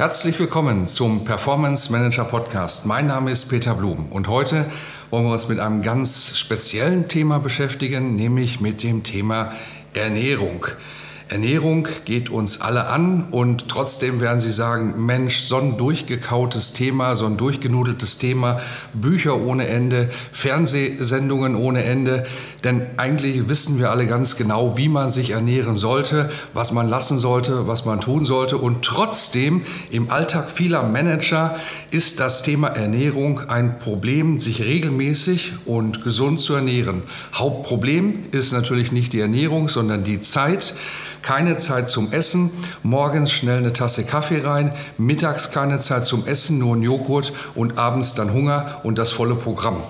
Herzlich willkommen zum Performance Manager Podcast. Mein Name ist Peter Blum und heute wollen wir uns mit einem ganz speziellen Thema beschäftigen, nämlich mit dem Thema Ernährung. Ernährung geht uns alle an und trotzdem werden Sie sagen, Mensch, so ein durchgekautes Thema, so ein durchgenudeltes Thema, Bücher ohne Ende, Fernsehsendungen ohne Ende. Denn eigentlich wissen wir alle ganz genau, wie man sich ernähren sollte, was man lassen sollte, was man tun sollte. Und trotzdem im Alltag vieler Manager ist das Thema Ernährung ein Problem, sich regelmäßig und gesund zu ernähren. Hauptproblem ist natürlich nicht die Ernährung, sondern die Zeit. Keine Zeit zum Essen, morgens schnell eine Tasse Kaffee rein, mittags keine Zeit zum Essen, nur ein Joghurt und abends dann Hunger und das volle Programm.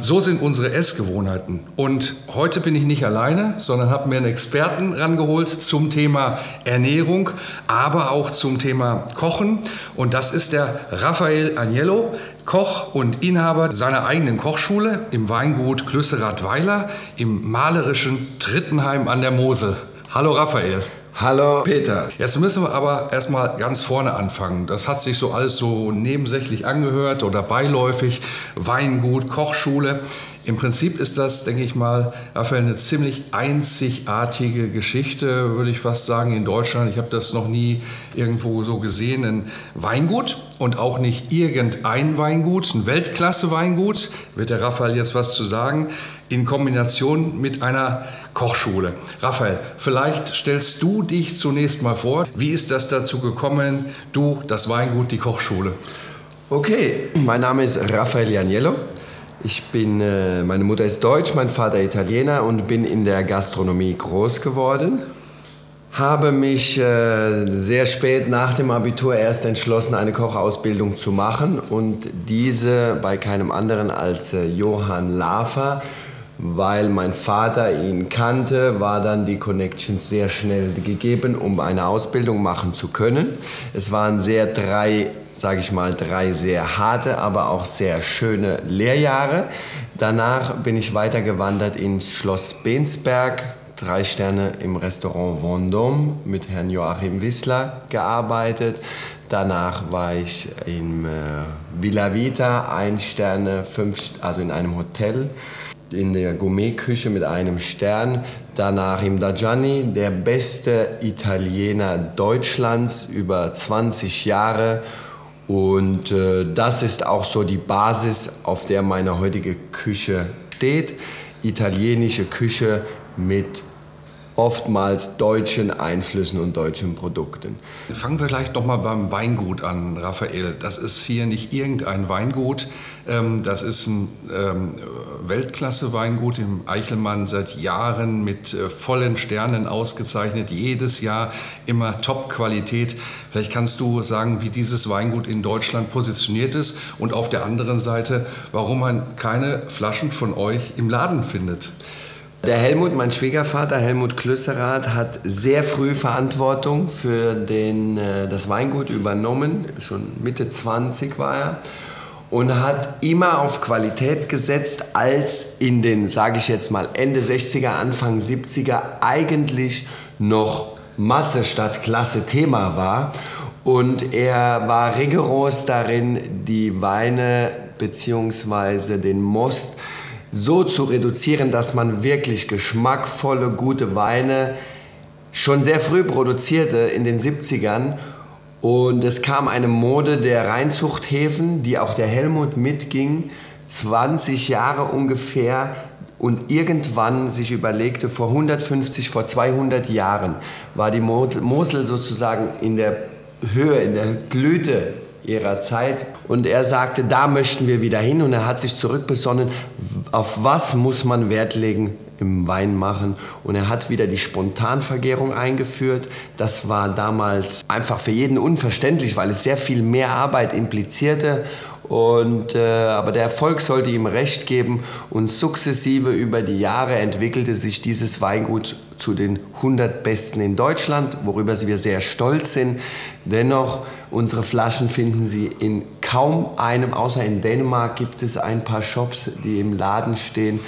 So sind unsere Essgewohnheiten. Und heute bin ich nicht alleine, sondern habe mir einen Experten rangeholt zum Thema Ernährung, aber auch zum Thema Kochen. Und das ist der Raphael Agnello, Koch und Inhaber seiner eigenen Kochschule im Weingut Klüsserath-Weiler im malerischen Trittenheim an der Mosel. Hallo Raphael. Hallo Peter. Jetzt müssen wir aber erstmal ganz vorne anfangen. Das hat sich so alles so nebensächlich angehört oder beiläufig. Weingut, Kochschule. Im Prinzip ist das, denke ich mal, Raphael, eine ziemlich einzigartige Geschichte, würde ich fast sagen, in Deutschland. Ich habe das noch nie irgendwo so gesehen. Ein Weingut und auch nicht irgendein Weingut, ein Weltklasse-Weingut, wird der Raphael jetzt was zu sagen, in Kombination mit einer Kochschule. Raphael, vielleicht stellst du dich zunächst mal vor. Wie ist das dazu gekommen, du, das Weingut, die Kochschule? Okay, mein Name ist Raphael Janiello. Ich bin, äh, meine Mutter ist Deutsch, mein Vater Italiener und bin in der Gastronomie groß geworden. Habe mich äh, sehr spät nach dem Abitur erst entschlossen, eine Kochausbildung zu machen und diese bei keinem anderen als äh, Johann Lafer weil mein Vater ihn kannte, war dann die Connection sehr schnell gegeben, um eine Ausbildung machen zu können. Es waren sehr drei, sage ich mal, drei sehr harte, aber auch sehr schöne Lehrjahre. Danach bin ich weitergewandert ins Schloss Bensberg, drei Sterne im Restaurant Vendôme mit Herrn Joachim Wissler gearbeitet. Danach war ich in äh, Villa Vita, ein Sterne, fünf, also in einem Hotel in der Gourmetküche mit einem Stern. Danach im Dajani, der beste Italiener Deutschlands über 20 Jahre. Und äh, das ist auch so die Basis, auf der meine heutige Küche steht. Italienische Küche mit oftmals deutschen Einflüssen und deutschen Produkten. Fangen wir gleich nochmal beim Weingut an, Raphael. Das ist hier nicht irgendein Weingut, ähm, das ist ein ähm, Weltklasse-Weingut im Eichelmann seit Jahren mit äh, vollen Sternen ausgezeichnet, jedes Jahr immer Top-Qualität. Vielleicht kannst du sagen, wie dieses Weingut in Deutschland positioniert ist und auf der anderen Seite, warum man keine Flaschen von euch im Laden findet. Der Helmut, mein Schwiegervater, Helmut Klüsserath, hat sehr früh Verantwortung für den, äh, das Weingut übernommen. Schon Mitte 20 war er. Und hat immer auf Qualität gesetzt, als in den, sage ich jetzt mal, Ende 60er, Anfang 70er eigentlich noch Masse statt Klasse Thema war. Und er war rigoros darin, die Weine bzw. den Most so zu reduzieren, dass man wirklich geschmackvolle, gute Weine schon sehr früh produzierte in den 70ern. Und es kam eine Mode der Reinzuchthäfen, die auch der Helmut mitging, 20 Jahre ungefähr und irgendwann sich überlegte, vor 150, vor 200 Jahren war die Mosel sozusagen in der Höhe, in der Blüte ihrer Zeit. Und er sagte, da möchten wir wieder hin. Und er hat sich zurückbesonnen, auf was muss man Wert legen im Wein machen. Und er hat wieder die Spontanvergärung eingeführt. Das war damals einfach für jeden unverständlich, weil es sehr viel mehr Arbeit implizierte. Und, äh, aber der Erfolg sollte ihm recht geben und sukzessive über die Jahre entwickelte sich dieses Weingut zu den 100 Besten in Deutschland, worüber wir sehr stolz sind. Dennoch, unsere Flaschen finden Sie in kaum einem, außer in Dänemark gibt es ein paar Shops, die im Laden stehen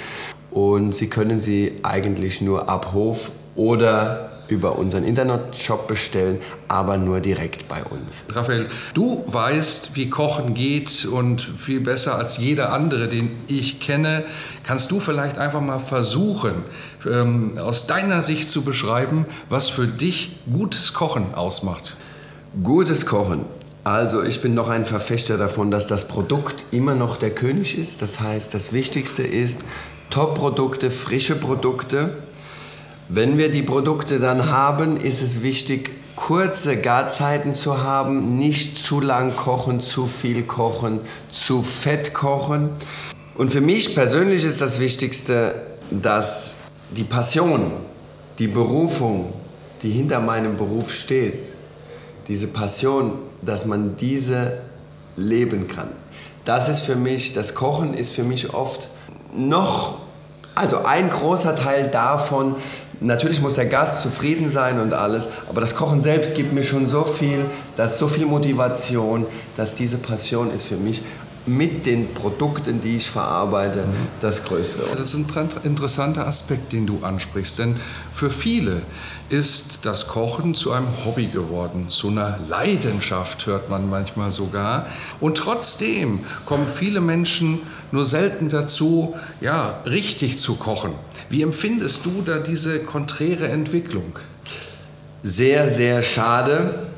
und Sie können sie eigentlich nur ab Hof oder über unseren Internetshop bestellen, aber nur direkt bei uns. Raphael, du weißt, wie Kochen geht und viel besser als jeder andere, den ich kenne. Kannst du vielleicht einfach mal versuchen, ähm, aus deiner Sicht zu beschreiben, was für dich gutes Kochen ausmacht? Gutes Kochen. Also ich bin noch ein Verfechter davon, dass das Produkt immer noch der König ist. Das heißt, das Wichtigste ist Top-Produkte, frische Produkte wenn wir die Produkte dann haben, ist es wichtig, kurze Garzeiten zu haben, nicht zu lang kochen, zu viel kochen, zu fett kochen. Und für mich persönlich ist das Wichtigste, dass die Passion, die Berufung, die hinter meinem Beruf steht, diese Passion, dass man diese leben kann. Das ist für mich, das Kochen ist für mich oft noch, also ein großer Teil davon, Natürlich muss der Gast zufrieden sein und alles, aber das Kochen selbst gibt mir schon so viel, dass so viel Motivation, dass diese Passion ist für mich mit den Produkten, die ich verarbeite, das Größte. Das ist ein interessanter Aspekt, den du ansprichst, denn für viele ist das Kochen zu einem Hobby geworden, zu einer Leidenschaft hört man manchmal sogar. Und trotzdem kommen viele Menschen nur selten dazu, ja, richtig zu kochen. Wie empfindest du da diese konträre Entwicklung? Sehr, sehr schade,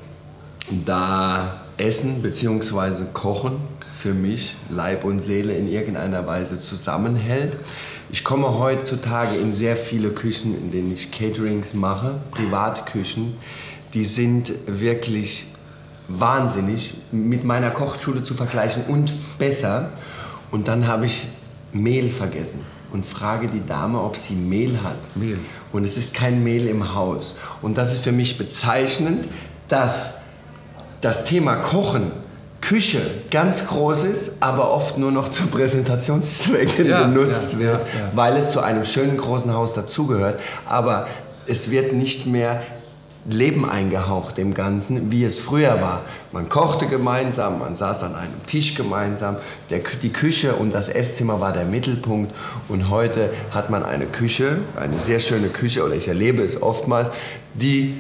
da Essen bzw. Kochen für mich Leib und Seele in irgendeiner Weise zusammenhält. Ich komme heutzutage in sehr viele Küchen, in denen ich Caterings mache, Privatküchen. Die sind wirklich wahnsinnig mit meiner Kochschule zu vergleichen und besser. Und dann habe ich Mehl vergessen und frage die Dame, ob sie Mehl hat. Mehl. Und es ist kein Mehl im Haus. Und das ist für mich bezeichnend, dass das Thema Kochen Küche ganz groß ist, aber oft nur noch zu Präsentationszwecken ja, benutzt ja, wird, ja, weil es zu einem schönen großen Haus dazugehört. Aber es wird nicht mehr Leben eingehaucht dem Ganzen, wie es früher war. Man kochte gemeinsam, man saß an einem Tisch gemeinsam, der, die Küche und das Esszimmer war der Mittelpunkt und heute hat man eine Küche, eine sehr schöne Küche, oder ich erlebe es oftmals, die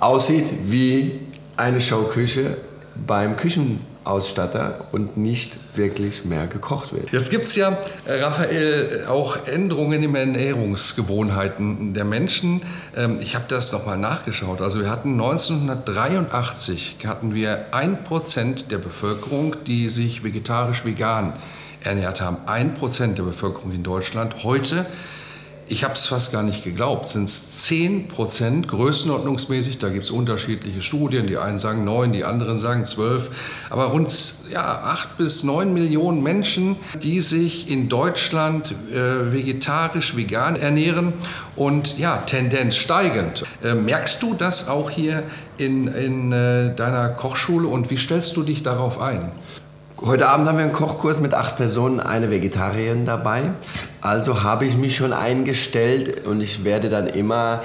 aussieht wie eine Showküche beim Küchen Ausstatter und nicht wirklich mehr gekocht wird. Jetzt gibt es ja, äh, Raphael, auch Änderungen in Ernährungsgewohnheiten der Menschen. Ähm, ich habe das nochmal nachgeschaut. Also wir hatten 1983 hatten wir ein Prozent der Bevölkerung, die sich vegetarisch-vegan ernährt haben. Ein Prozent der Bevölkerung in Deutschland. Heute ich habe es fast gar nicht geglaubt, sind es 10 Prozent größenordnungsmäßig. Da gibt es unterschiedliche Studien. Die einen sagen 9, die anderen sagen 12. Aber rund ja, 8 bis 9 Millionen Menschen, die sich in Deutschland äh, vegetarisch, vegan ernähren und ja, Tendenz steigend. Äh, merkst du das auch hier in, in äh, deiner Kochschule und wie stellst du dich darauf ein? Heute Abend haben wir einen Kochkurs mit acht Personen, eine Vegetarierin dabei. Also habe ich mich schon eingestellt und ich werde dann immer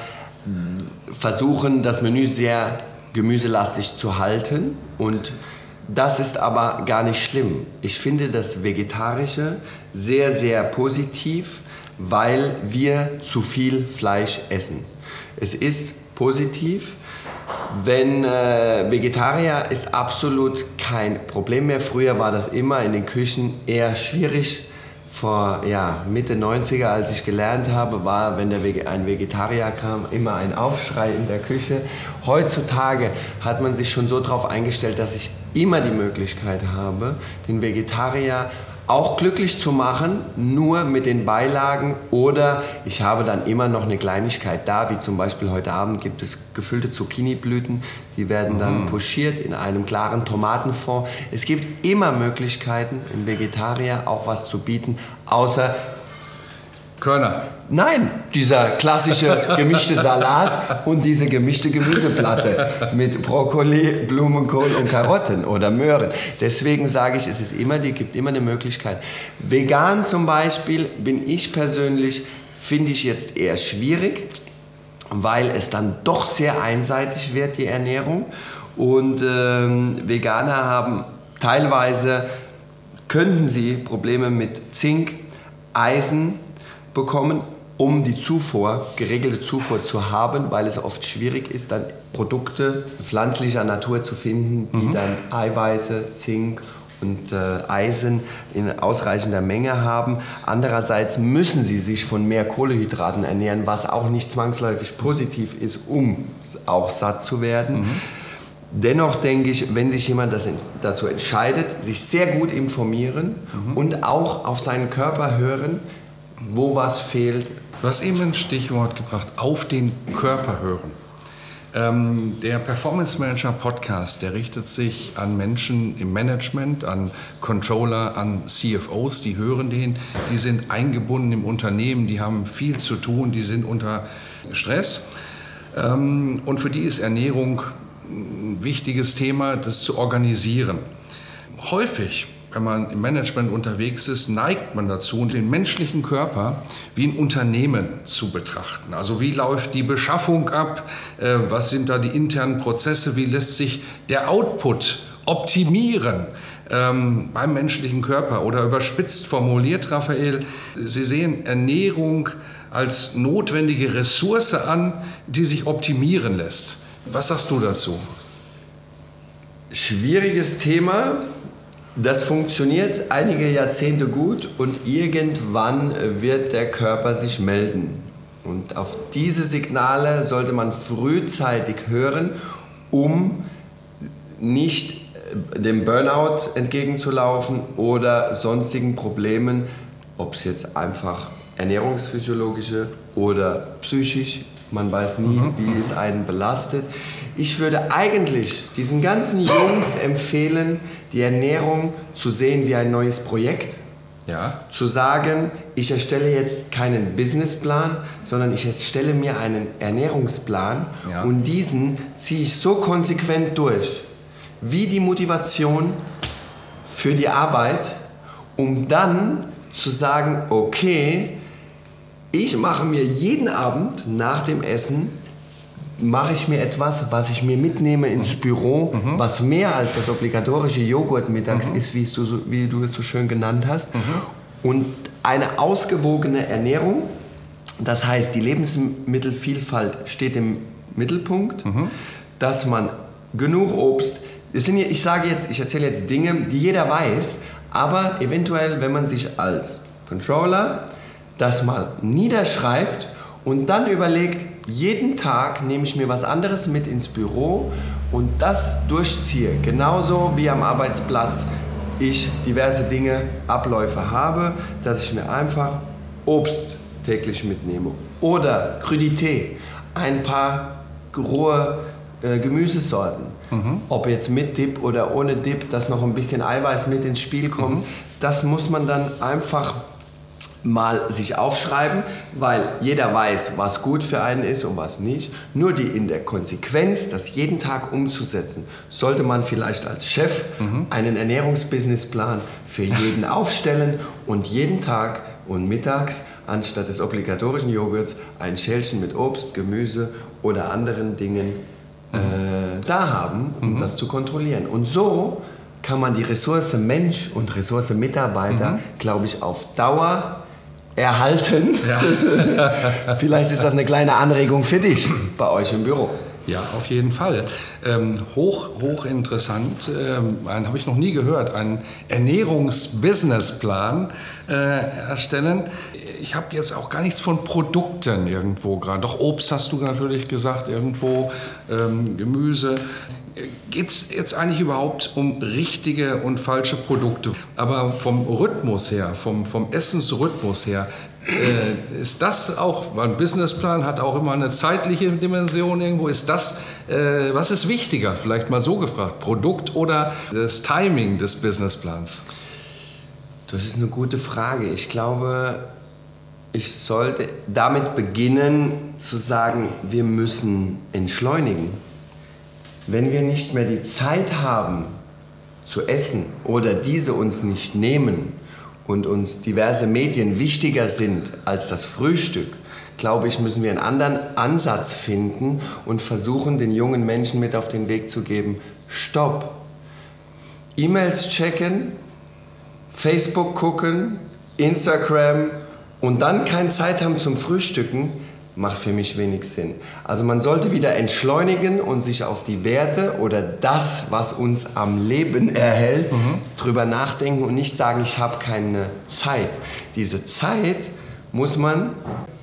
versuchen, das Menü sehr gemüselastig zu halten. Und das ist aber gar nicht schlimm. Ich finde das Vegetarische sehr, sehr positiv, weil wir zu viel Fleisch essen. Es ist positiv, wenn äh, Vegetarier ist absolut kein Problem mehr. Früher war das immer in den Küchen eher schwierig. Vor ja, Mitte 90er, als ich gelernt habe, war, wenn der ein Vegetarier kam, immer ein Aufschrei in der Küche. Heutzutage hat man sich schon so darauf eingestellt, dass ich immer die Möglichkeit habe, den Vegetarier auch glücklich zu machen, nur mit den Beilagen oder ich habe dann immer noch eine Kleinigkeit da, wie zum Beispiel heute Abend gibt es gefüllte Zucchiniblüten, die werden dann mhm. pochiert in einem klaren Tomatenfond. Es gibt immer Möglichkeiten, im Vegetarier auch was zu bieten, außer Körner. Nein, dieser klassische gemischte Salat und diese gemischte Gemüseplatte mit Brokkoli, Blumenkohl und Karotten oder Möhren. Deswegen sage ich, es ist immer, die gibt immer eine Möglichkeit. Vegan zum Beispiel bin ich persönlich, finde ich jetzt eher schwierig, weil es dann doch sehr einseitig wird, die Ernährung. Und ähm, Veganer haben teilweise, könnten sie Probleme mit Zink, Eisen bekommen, um die Zufuhr, geregelte Zufuhr zu haben, weil es oft schwierig ist, dann Produkte pflanzlicher Natur zu finden, die mhm. dann Eiweiße, Zink und äh, Eisen in ausreichender Menge haben. Andererseits müssen sie sich von mehr Kohlehydraten ernähren, was auch nicht zwangsläufig positiv ist, um auch satt zu werden. Mhm. Dennoch denke ich, wenn sich jemand das, dazu entscheidet, sich sehr gut informieren mhm. und auch auf seinen Körper hören, wo was fehlt. Du hast eben ein Stichwort gebracht, auf den Körper hören. Ähm, der Performance Manager Podcast, der richtet sich an Menschen im Management, an Controller, an CFOs, die hören den, die sind eingebunden im Unternehmen, die haben viel zu tun, die sind unter Stress. Ähm, und für die ist Ernährung ein wichtiges Thema, das zu organisieren. Häufig, wenn man im Management unterwegs ist, neigt man dazu, den menschlichen Körper wie ein Unternehmen zu betrachten. Also wie läuft die Beschaffung ab, äh, was sind da die internen Prozesse, wie lässt sich der Output optimieren ähm, beim menschlichen Körper. Oder überspitzt formuliert, Raphael, Sie sehen Ernährung als notwendige Ressource an, die sich optimieren lässt. Was sagst du dazu? Schwieriges Thema. Das funktioniert einige Jahrzehnte gut und irgendwann wird der Körper sich melden. Und auf diese Signale sollte man frühzeitig hören, um nicht äh, dem Burnout entgegenzulaufen oder sonstigen Problemen, ob es jetzt einfach ernährungsphysiologische oder psychisch man weiß nie, mhm. wie es einen belastet. Ich würde eigentlich diesen ganzen Jungs empfehlen, die Ernährung zu sehen wie ein neues Projekt. Ja. Zu sagen, ich erstelle jetzt keinen Businessplan, sondern ich erstelle mir einen Ernährungsplan ja. und diesen ziehe ich so konsequent durch, wie die Motivation für die Arbeit, um dann zu sagen, okay, ich mache mir jeden Abend nach dem Essen mache ich mir etwas, was ich mir mitnehme ins mhm. Büro, mhm. was mehr als das obligatorische Joghurt mittags mhm. ist, wie du, wie du es so schön genannt hast. Mhm. Und eine ausgewogene Ernährung, das heißt, die Lebensmittelvielfalt steht im Mittelpunkt, mhm. dass man genug Obst, sind, ich sage jetzt, ich erzähle jetzt Dinge, die jeder weiß, aber eventuell, wenn man sich als Controller das mal niederschreibt und dann überlegt, jeden Tag nehme ich mir was anderes mit ins Büro und das durchziehe. Genauso wie am Arbeitsplatz ich diverse Dinge, Abläufe habe, dass ich mir einfach Obst täglich mitnehme oder Krudité, ein paar rohe äh, Gemüsesorten. Mhm. Ob jetzt mit Dip oder ohne Dip, dass noch ein bisschen Eiweiß mit ins Spiel kommt, mhm. das muss man dann einfach mal sich aufschreiben, weil jeder weiß, was gut für einen ist und was nicht. Nur die in der Konsequenz, das jeden Tag umzusetzen, sollte man vielleicht als Chef mhm. einen Ernährungsbusinessplan für jeden aufstellen und jeden Tag und mittags anstatt des obligatorischen Joghurts ein Schälchen mit Obst, Gemüse oder anderen Dingen mhm. äh, da haben, um mhm. das zu kontrollieren. Und so kann man die Ressource Mensch und Ressource Mitarbeiter, mhm. glaube ich, auf Dauer erhalten. Ja. Vielleicht ist das eine kleine Anregung für dich bei euch im Büro. Ja, auf jeden Fall. Ähm, hoch, hoch interessant. Ähm, habe ich noch nie gehört. Einen Ernährungsbusinessplan äh, erstellen. Ich habe jetzt auch gar nichts von Produkten irgendwo gerade. Doch Obst hast du natürlich gesagt, irgendwo ähm, Gemüse. Geht es jetzt eigentlich überhaupt um richtige und falsche Produkte? Aber vom Rhythmus her, vom, vom Essensrhythmus her, äh, ist das auch, ein Businessplan hat auch immer eine zeitliche Dimension irgendwo, ist das, äh, was ist wichtiger, vielleicht mal so gefragt, Produkt oder das Timing des Businessplans? Das ist eine gute Frage. Ich glaube, ich sollte damit beginnen zu sagen, wir müssen entschleunigen. Wenn wir nicht mehr die Zeit haben zu essen oder diese uns nicht nehmen und uns diverse Medien wichtiger sind als das Frühstück, glaube ich, müssen wir einen anderen Ansatz finden und versuchen, den jungen Menschen mit auf den Weg zu geben, stopp. E-Mails checken, Facebook gucken, Instagram und dann keine Zeit haben zum Frühstücken, macht für mich wenig Sinn. Also man sollte wieder entschleunigen und sich auf die Werte oder das, was uns am Leben erhält, mhm. drüber nachdenken und nicht sagen, ich habe keine Zeit. Diese Zeit muss man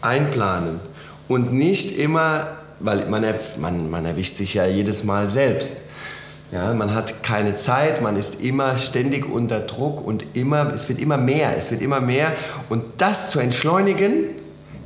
einplanen und nicht immer, weil man, man, man erwischt sich ja jedes Mal selbst. Ja, man hat keine Zeit, man ist immer ständig unter Druck und immer, es wird immer mehr, es wird immer mehr. Und das zu entschleunigen,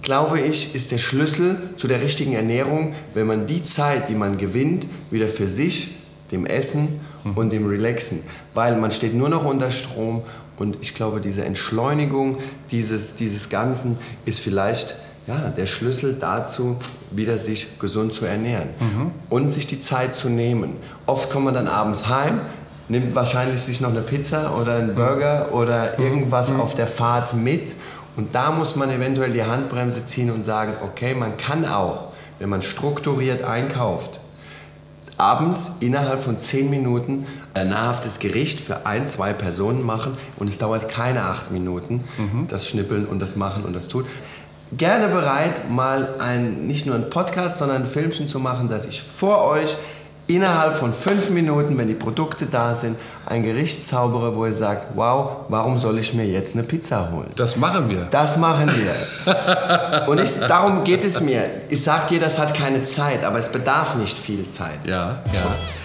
glaube ich, ist der Schlüssel zu der richtigen Ernährung, wenn man die Zeit, die man gewinnt, wieder für sich, dem Essen und dem Relaxen, weil man steht nur noch unter Strom und ich glaube, diese Entschleunigung dieses, dieses Ganzen ist vielleicht ja, der Schlüssel dazu, wieder sich gesund zu ernähren mhm. und sich die Zeit zu nehmen. Oft kommt man dann abends heim, nimmt wahrscheinlich sich noch eine Pizza oder einen Burger oder mhm. irgendwas mhm. auf der Fahrt mit und da muss man eventuell die Handbremse ziehen und sagen, okay, man kann auch, wenn man strukturiert einkauft, abends innerhalb von zehn Minuten ein nahrhaftes Gericht für ein, zwei Personen machen und es dauert keine acht Minuten, mhm. das Schnippeln und das Machen und das Tun gerne bereit, mal ein, nicht nur einen Podcast, sondern ein Filmchen zu machen, dass ich vor euch innerhalb von fünf Minuten, wenn die Produkte da sind, ein Gericht zaubere, wo ihr sagt, wow, warum soll ich mir jetzt eine Pizza holen? Das machen wir. Das machen wir. Und ich, darum geht es mir. Ich sage dir, das hat keine Zeit, aber es bedarf nicht viel Zeit. Ja, ja.